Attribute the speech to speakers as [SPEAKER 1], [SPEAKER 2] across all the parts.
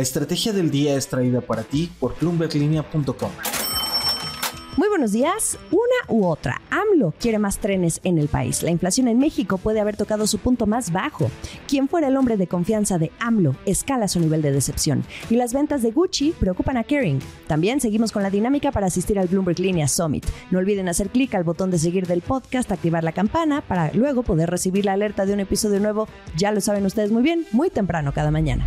[SPEAKER 1] La estrategia del día es traída para ti por bloomberglinea.com.
[SPEAKER 2] Muy buenos días. Una u otra. AMLO quiere más trenes en el país. La inflación en México puede haber tocado su punto más bajo. Quien fuera el hombre de confianza de AMLO escala su nivel de decepción. Y las ventas de Gucci preocupan a Kering. También seguimos con la dinámica para asistir al Bloomberg Linea Summit. No olviden hacer clic al botón de seguir del podcast, activar la campana para luego poder recibir la alerta de un episodio nuevo. Ya lo saben ustedes muy bien, muy temprano cada mañana.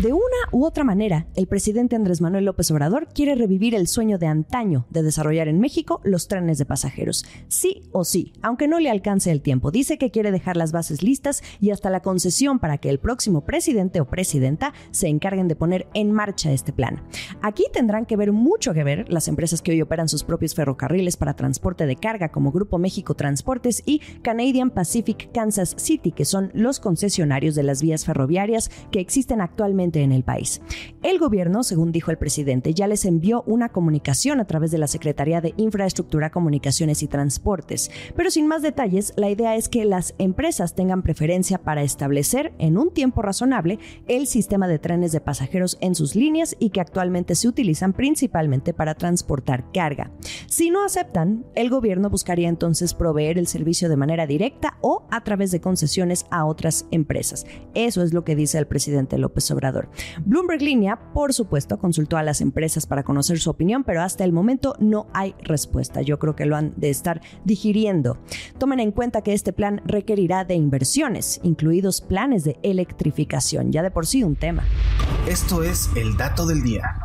[SPEAKER 2] De una u otra manera, el presidente Andrés Manuel López Obrador quiere revivir el sueño de antaño de desarrollar en México los trenes de pasajeros. Sí o sí, aunque no le alcance el tiempo. Dice que quiere dejar las bases listas y hasta la concesión para que el próximo presidente o presidenta se encarguen de poner en marcha este plan. Aquí tendrán que ver mucho que ver las empresas que hoy operan sus propios ferrocarriles para transporte de carga como Grupo México Transportes y Canadian Pacific Kansas City, que son los concesionarios de las vías ferroviarias que existen actualmente en el país. El gobierno, según dijo el presidente, ya les envió una comunicación a través de la Secretaría de Infraestructura, Comunicaciones y Transportes. Pero sin más detalles, la idea es que las empresas tengan preferencia para establecer en un tiempo razonable el sistema de trenes de pasajeros en sus líneas y que actualmente se utilizan principalmente para transportar carga. Si no aceptan, el gobierno buscaría entonces proveer el servicio de manera directa o a través de concesiones a otras empresas. Eso es lo que dice el presidente López Obrador. Bloomberg Línea, por supuesto, consultó a las empresas para conocer su opinión, pero hasta el momento no hay respuesta. Yo creo que lo han de estar digiriendo. Tomen en cuenta que este plan requerirá de inversiones, incluidos planes de electrificación, ya de por sí un tema.
[SPEAKER 1] Esto es el dato del día.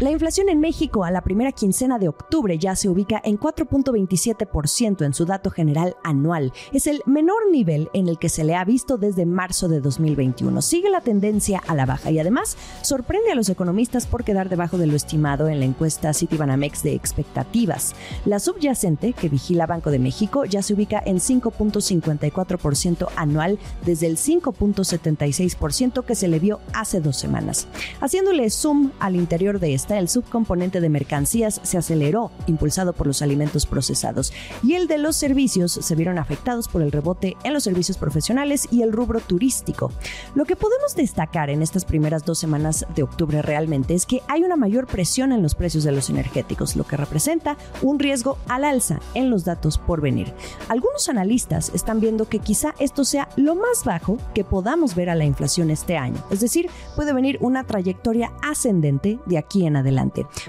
[SPEAKER 2] La inflación en México a la primera quincena de octubre ya se ubica en 4.27% en su dato general anual. Es el menor nivel en el que se le ha visto desde marzo de 2021. Sigue la tendencia a la baja y además sorprende a los economistas por quedar debajo de lo estimado en la encuesta Citibanamex de expectativas. La subyacente, que vigila Banco de México, ya se ubica en 5.54% anual desde el 5.76% que se le vio hace dos semanas. Haciéndole zoom al interior de este el subcomponente de mercancías se aceleró, impulsado por los alimentos procesados, y el de los servicios se vieron afectados por el rebote en los servicios profesionales y el rubro turístico. Lo que podemos destacar en estas primeras dos semanas de octubre realmente es que hay una mayor presión en los precios de los energéticos, lo que representa un riesgo al alza en los datos por venir. Algunos analistas están viendo que quizá esto sea lo más bajo que podamos ver a la inflación este año, es decir, puede venir una trayectoria ascendente de aquí en adelante.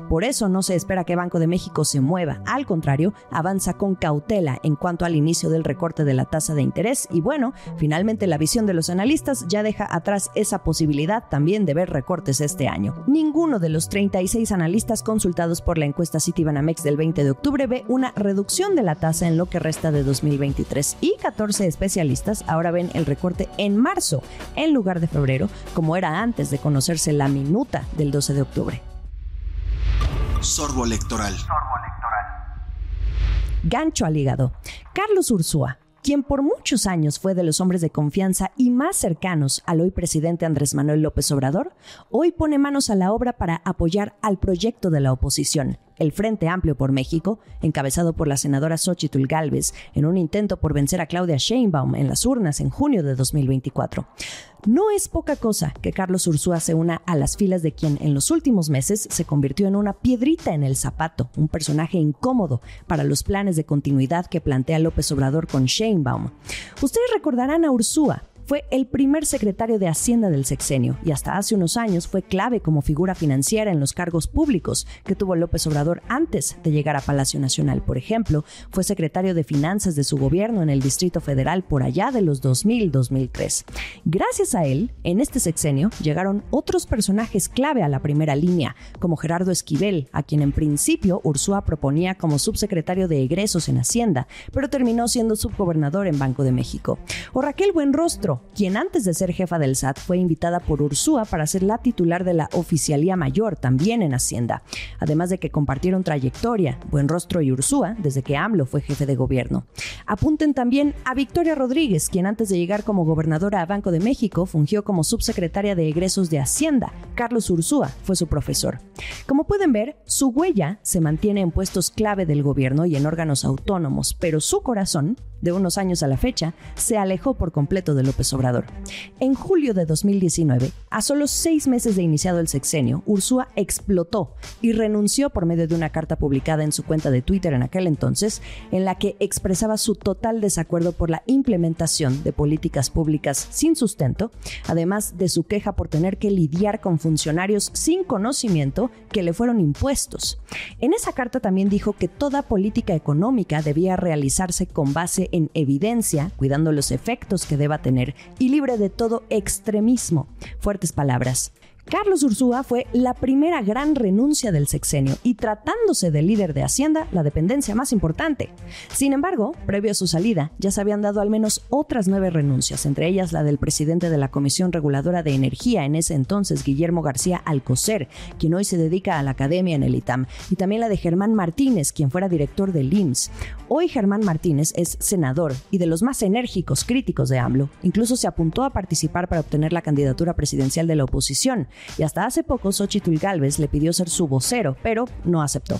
[SPEAKER 2] Por eso no se espera que Banco de México se mueva, al contrario, avanza con cautela en cuanto al inicio del recorte de la tasa de interés y bueno, finalmente la visión de los analistas ya deja atrás esa posibilidad también de ver recortes este año. Ninguno de los 36 analistas consultados por la encuesta Citibanamex del 20 de octubre ve una reducción de la tasa en lo que resta de 2023 y 14 especialistas ahora ven el recorte en marzo en lugar de febrero, como era antes de conocerse la minuta del 12 de octubre.
[SPEAKER 1] Sorbo electoral.
[SPEAKER 2] Gancho al hígado. Carlos Ursúa, quien por muchos años fue de los hombres de confianza y más cercanos al hoy presidente Andrés Manuel López Obrador, hoy pone manos a la obra para apoyar al proyecto de la oposición, el Frente Amplio por México, encabezado por la senadora Xochitl Gálvez, en un intento por vencer a Claudia Sheinbaum en las urnas en junio de 2024. No es poca cosa que Carlos Ursúa se una a las filas de quien en los últimos meses se convirtió en una piedrita en el zapato, un personaje incómodo para los planes de continuidad que plantea López Obrador con Sheinbaum. Ustedes recordarán a Ursúa, fue el primer secretario de Hacienda del sexenio y hasta hace unos años fue clave como figura financiera en los cargos públicos que tuvo López Obrador antes de llegar a Palacio Nacional. Por ejemplo, fue secretario de Finanzas de su gobierno en el Distrito Federal por allá de los 2000-2003. Gracias a él, en este sexenio llegaron otros personajes clave a la primera línea, como Gerardo Esquivel, a quien en principio Ursúa proponía como subsecretario de egresos en Hacienda, pero terminó siendo subgobernador en Banco de México. O Raquel Buenrostro, quien antes de ser jefa del SAT fue invitada por Ursúa para ser la titular de la Oficialía Mayor, también en Hacienda, además de que compartieron trayectoria, Buenrostro y Ursúa, desde que AMLO fue jefe de gobierno. Apunten también a Victoria Rodríguez, quien antes de llegar como gobernadora a Banco de México fungió como subsecretaria de egresos de Hacienda. Carlos Ursúa fue su profesor. Como pueden ver, su huella se mantiene en puestos clave del gobierno y en órganos autónomos, pero su corazón de unos años a la fecha, se alejó por completo de López Obrador. En julio de 2019, a solo seis meses de iniciado el sexenio, Ursúa explotó y renunció por medio de una carta publicada en su cuenta de Twitter en aquel entonces, en la que expresaba su total desacuerdo por la implementación de políticas públicas sin sustento, además de su queja por tener que lidiar con funcionarios sin conocimiento que le fueron impuestos. En esa carta también dijo que toda política económica debía realizarse con base en evidencia, cuidando los efectos que deba tener y libre de todo extremismo. Fuertes palabras. Carlos Ursúa fue la primera gran renuncia del sexenio y tratándose de líder de Hacienda, la dependencia más importante. Sin embargo, previo a su salida, ya se habían dado al menos otras nueve renuncias, entre ellas la del presidente de la Comisión Reguladora de Energía en ese entonces, Guillermo García Alcocer, quien hoy se dedica a la academia en el ITAM, y también la de Germán Martínez, quien fuera director del IMSS. Hoy Germán Martínez es senador y de los más enérgicos críticos de AMLO. Incluso se apuntó a participar para obtener la candidatura presidencial de la oposición y hasta hace poco Xochitl Galvez le pidió ser su vocero, pero no aceptó.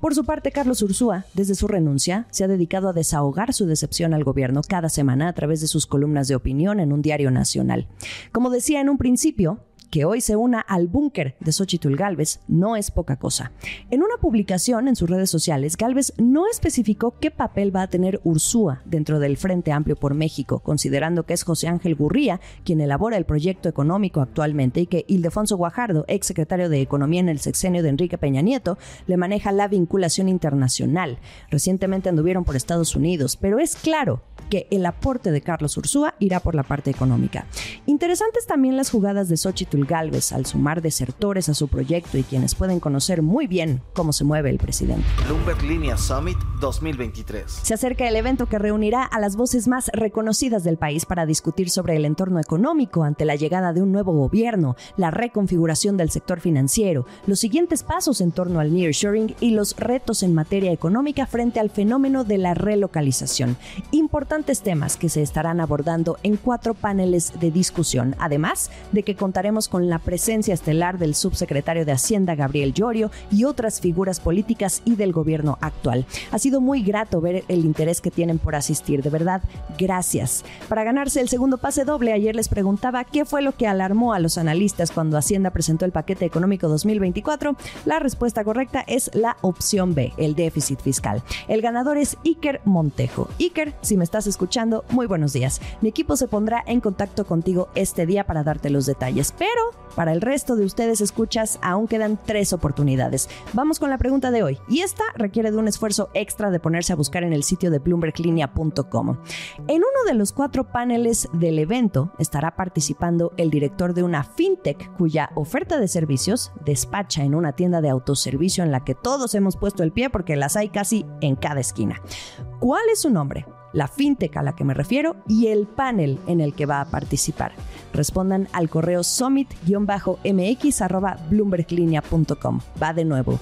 [SPEAKER 2] Por su parte, Carlos Ursúa, desde su renuncia, se ha dedicado a desahogar su decepción al gobierno cada semana a través de sus columnas de opinión en un diario nacional. Como decía en un principio, que hoy se una al búnker de Xochitl Galvez no es poca cosa. En una publicación en sus redes sociales, Galvez no especificó qué papel va a tener Ursúa dentro del Frente Amplio por México, considerando que es José Ángel Gurría quien elabora el proyecto económico actualmente y que Ildefonso Guajardo, ex secretario de Economía en el sexenio de Enrique Peña Nieto, le maneja la vinculación internacional. Recientemente anduvieron por Estados Unidos, pero es claro que el aporte de Carlos Ursúa irá por la parte económica. Interesantes también las jugadas de Xochitl Galvez al sumar desertores a su proyecto y quienes pueden conocer muy bien cómo se mueve el presidente.
[SPEAKER 3] Bloomberg Línea Summit 2023.
[SPEAKER 2] Se acerca el evento que reunirá a las voces más reconocidas del país para discutir sobre el entorno económico ante la llegada de un nuevo gobierno, la reconfiguración del sector financiero, los siguientes pasos en torno al nearshoring y los retos en materia económica frente al fenómeno de la relocalización. Importantes temas que se estarán abordando en cuatro paneles de discusión, además de que contaremos con la presencia estelar del subsecretario de Hacienda Gabriel Llorio y otras figuras políticas y del gobierno actual. Ha sido muy grato ver el interés que tienen por asistir, de verdad, gracias. Para ganarse el segundo pase doble, ayer les preguntaba qué fue lo que alarmó a los analistas cuando Hacienda presentó el paquete económico 2024. La respuesta correcta es la opción B, el déficit fiscal. El ganador es Iker Montejo. Iker, si me estás escuchando, muy buenos días. Mi equipo se pondrá en contacto contigo este día para darte los detalles, pero para el resto de ustedes escuchas, aún quedan tres oportunidades. Vamos con la pregunta de hoy, y esta requiere de un esfuerzo extra de ponerse a buscar en el sitio de bloomberglinea.com. En uno de los cuatro paneles del evento estará participando el director de una fintech cuya oferta de servicios despacha en una tienda de autoservicio en la que todos hemos puesto el pie porque las hay casi en cada esquina. ¿Cuál es su nombre? La fintech a la que me refiero y el panel en el que va a participar. Respondan al correo summit-mx.bloomberglinea.com. Va de nuevo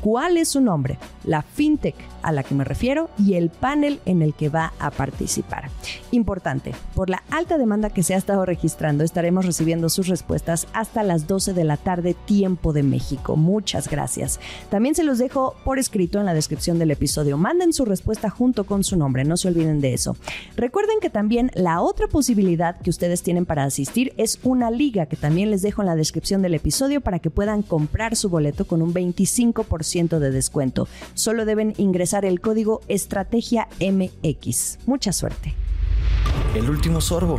[SPEAKER 2] cuál es su nombre, la fintech a la que me refiero y el panel en el que va a participar. Importante, por la alta demanda que se ha estado registrando, estaremos recibiendo sus respuestas hasta las 12 de la tarde, tiempo de México. Muchas gracias. También se los dejo por escrito en la descripción del episodio. Manden su respuesta junto con su nombre, no se olviden de eso. Recuerden que también la otra posibilidad que ustedes tienen para asistir es una liga que también les dejo en la descripción del episodio para que puedan comprar su boleto con un 25% de descuento. Solo deben ingresar el código Estrategia MX. Mucha suerte.
[SPEAKER 3] El último sorbo.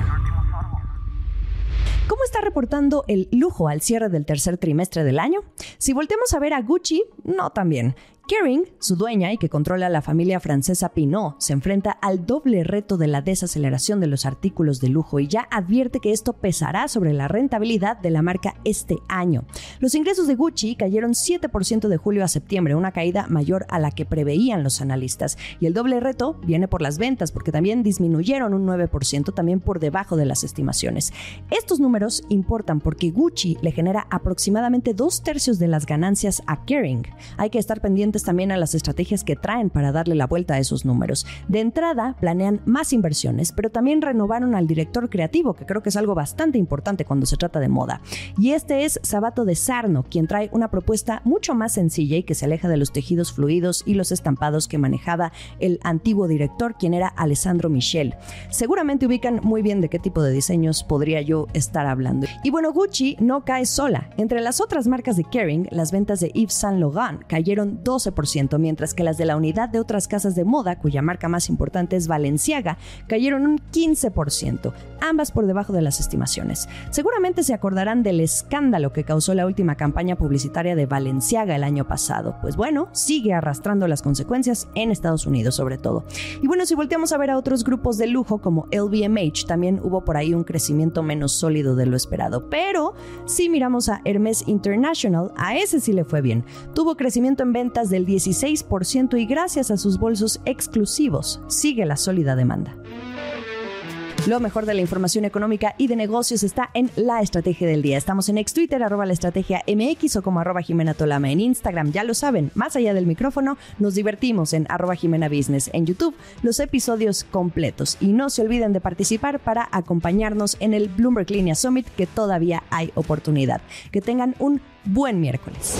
[SPEAKER 2] ¿Cómo está reportando el lujo al cierre del tercer trimestre del año? Si volteamos a ver a Gucci, no tan bien. Kering, su dueña y que controla la familia francesa Pinot, se enfrenta al doble reto de la desaceleración de los artículos de lujo y ya advierte que esto pesará sobre la rentabilidad de la marca este año. Los ingresos de Gucci cayeron 7% de julio a septiembre, una caída mayor a la que preveían los analistas. Y el doble reto viene por las ventas, porque también disminuyeron un 9%, también por debajo de las estimaciones. Estos números importan porque Gucci le genera aproximadamente dos tercios de las ganancias a Kering. Hay que estar pendientes pendientes también a las estrategias que traen para darle la vuelta a esos números. De entrada, planean más inversiones, pero también renovaron al director creativo, que creo que es algo bastante importante cuando se trata de moda. Y este es Sabato de Sarno, quien trae una propuesta mucho más sencilla y que se aleja de los tejidos fluidos y los estampados que manejaba el antiguo director, quien era Alessandro Michel. Seguramente ubican muy bien de qué tipo de diseños podría yo estar hablando. Y bueno, Gucci no cae sola. Entre las otras marcas de Kering, las ventas de Yves Saint Laurent cayeron 12%, mientras que las de la unidad de otras casas de moda, cuya marca más importante es Balenciaga, cayeron un 15%, ambas por debajo de las estimaciones. Seguramente se acordarán del escándalo que causó la última campaña publicitaria de Balenciaga el año pasado. Pues bueno, sigue arrastrando las consecuencias en Estados Unidos sobre todo. Y bueno, si volteamos a ver a otros grupos de lujo como LVMH, también hubo por ahí un crecimiento menos sólido de lo esperado. Pero si miramos a Hermes International, a ese sí le fue bien. Tuvo crecimiento en ventas del 16% y gracias a sus bolsos exclusivos sigue la sólida demanda. Lo mejor de la información económica y de negocios está en La Estrategia del Día. Estamos en ex Twitter, arroba la estrategia MX o como arroba Jimena Tolama en Instagram. Ya lo saben, más allá del micrófono, nos divertimos en arroba Jimena Business en YouTube, los episodios completos. Y no se olviden de participar para acompañarnos en el Bloomberg Linea Summit, que todavía hay oportunidad. Que tengan un buen miércoles.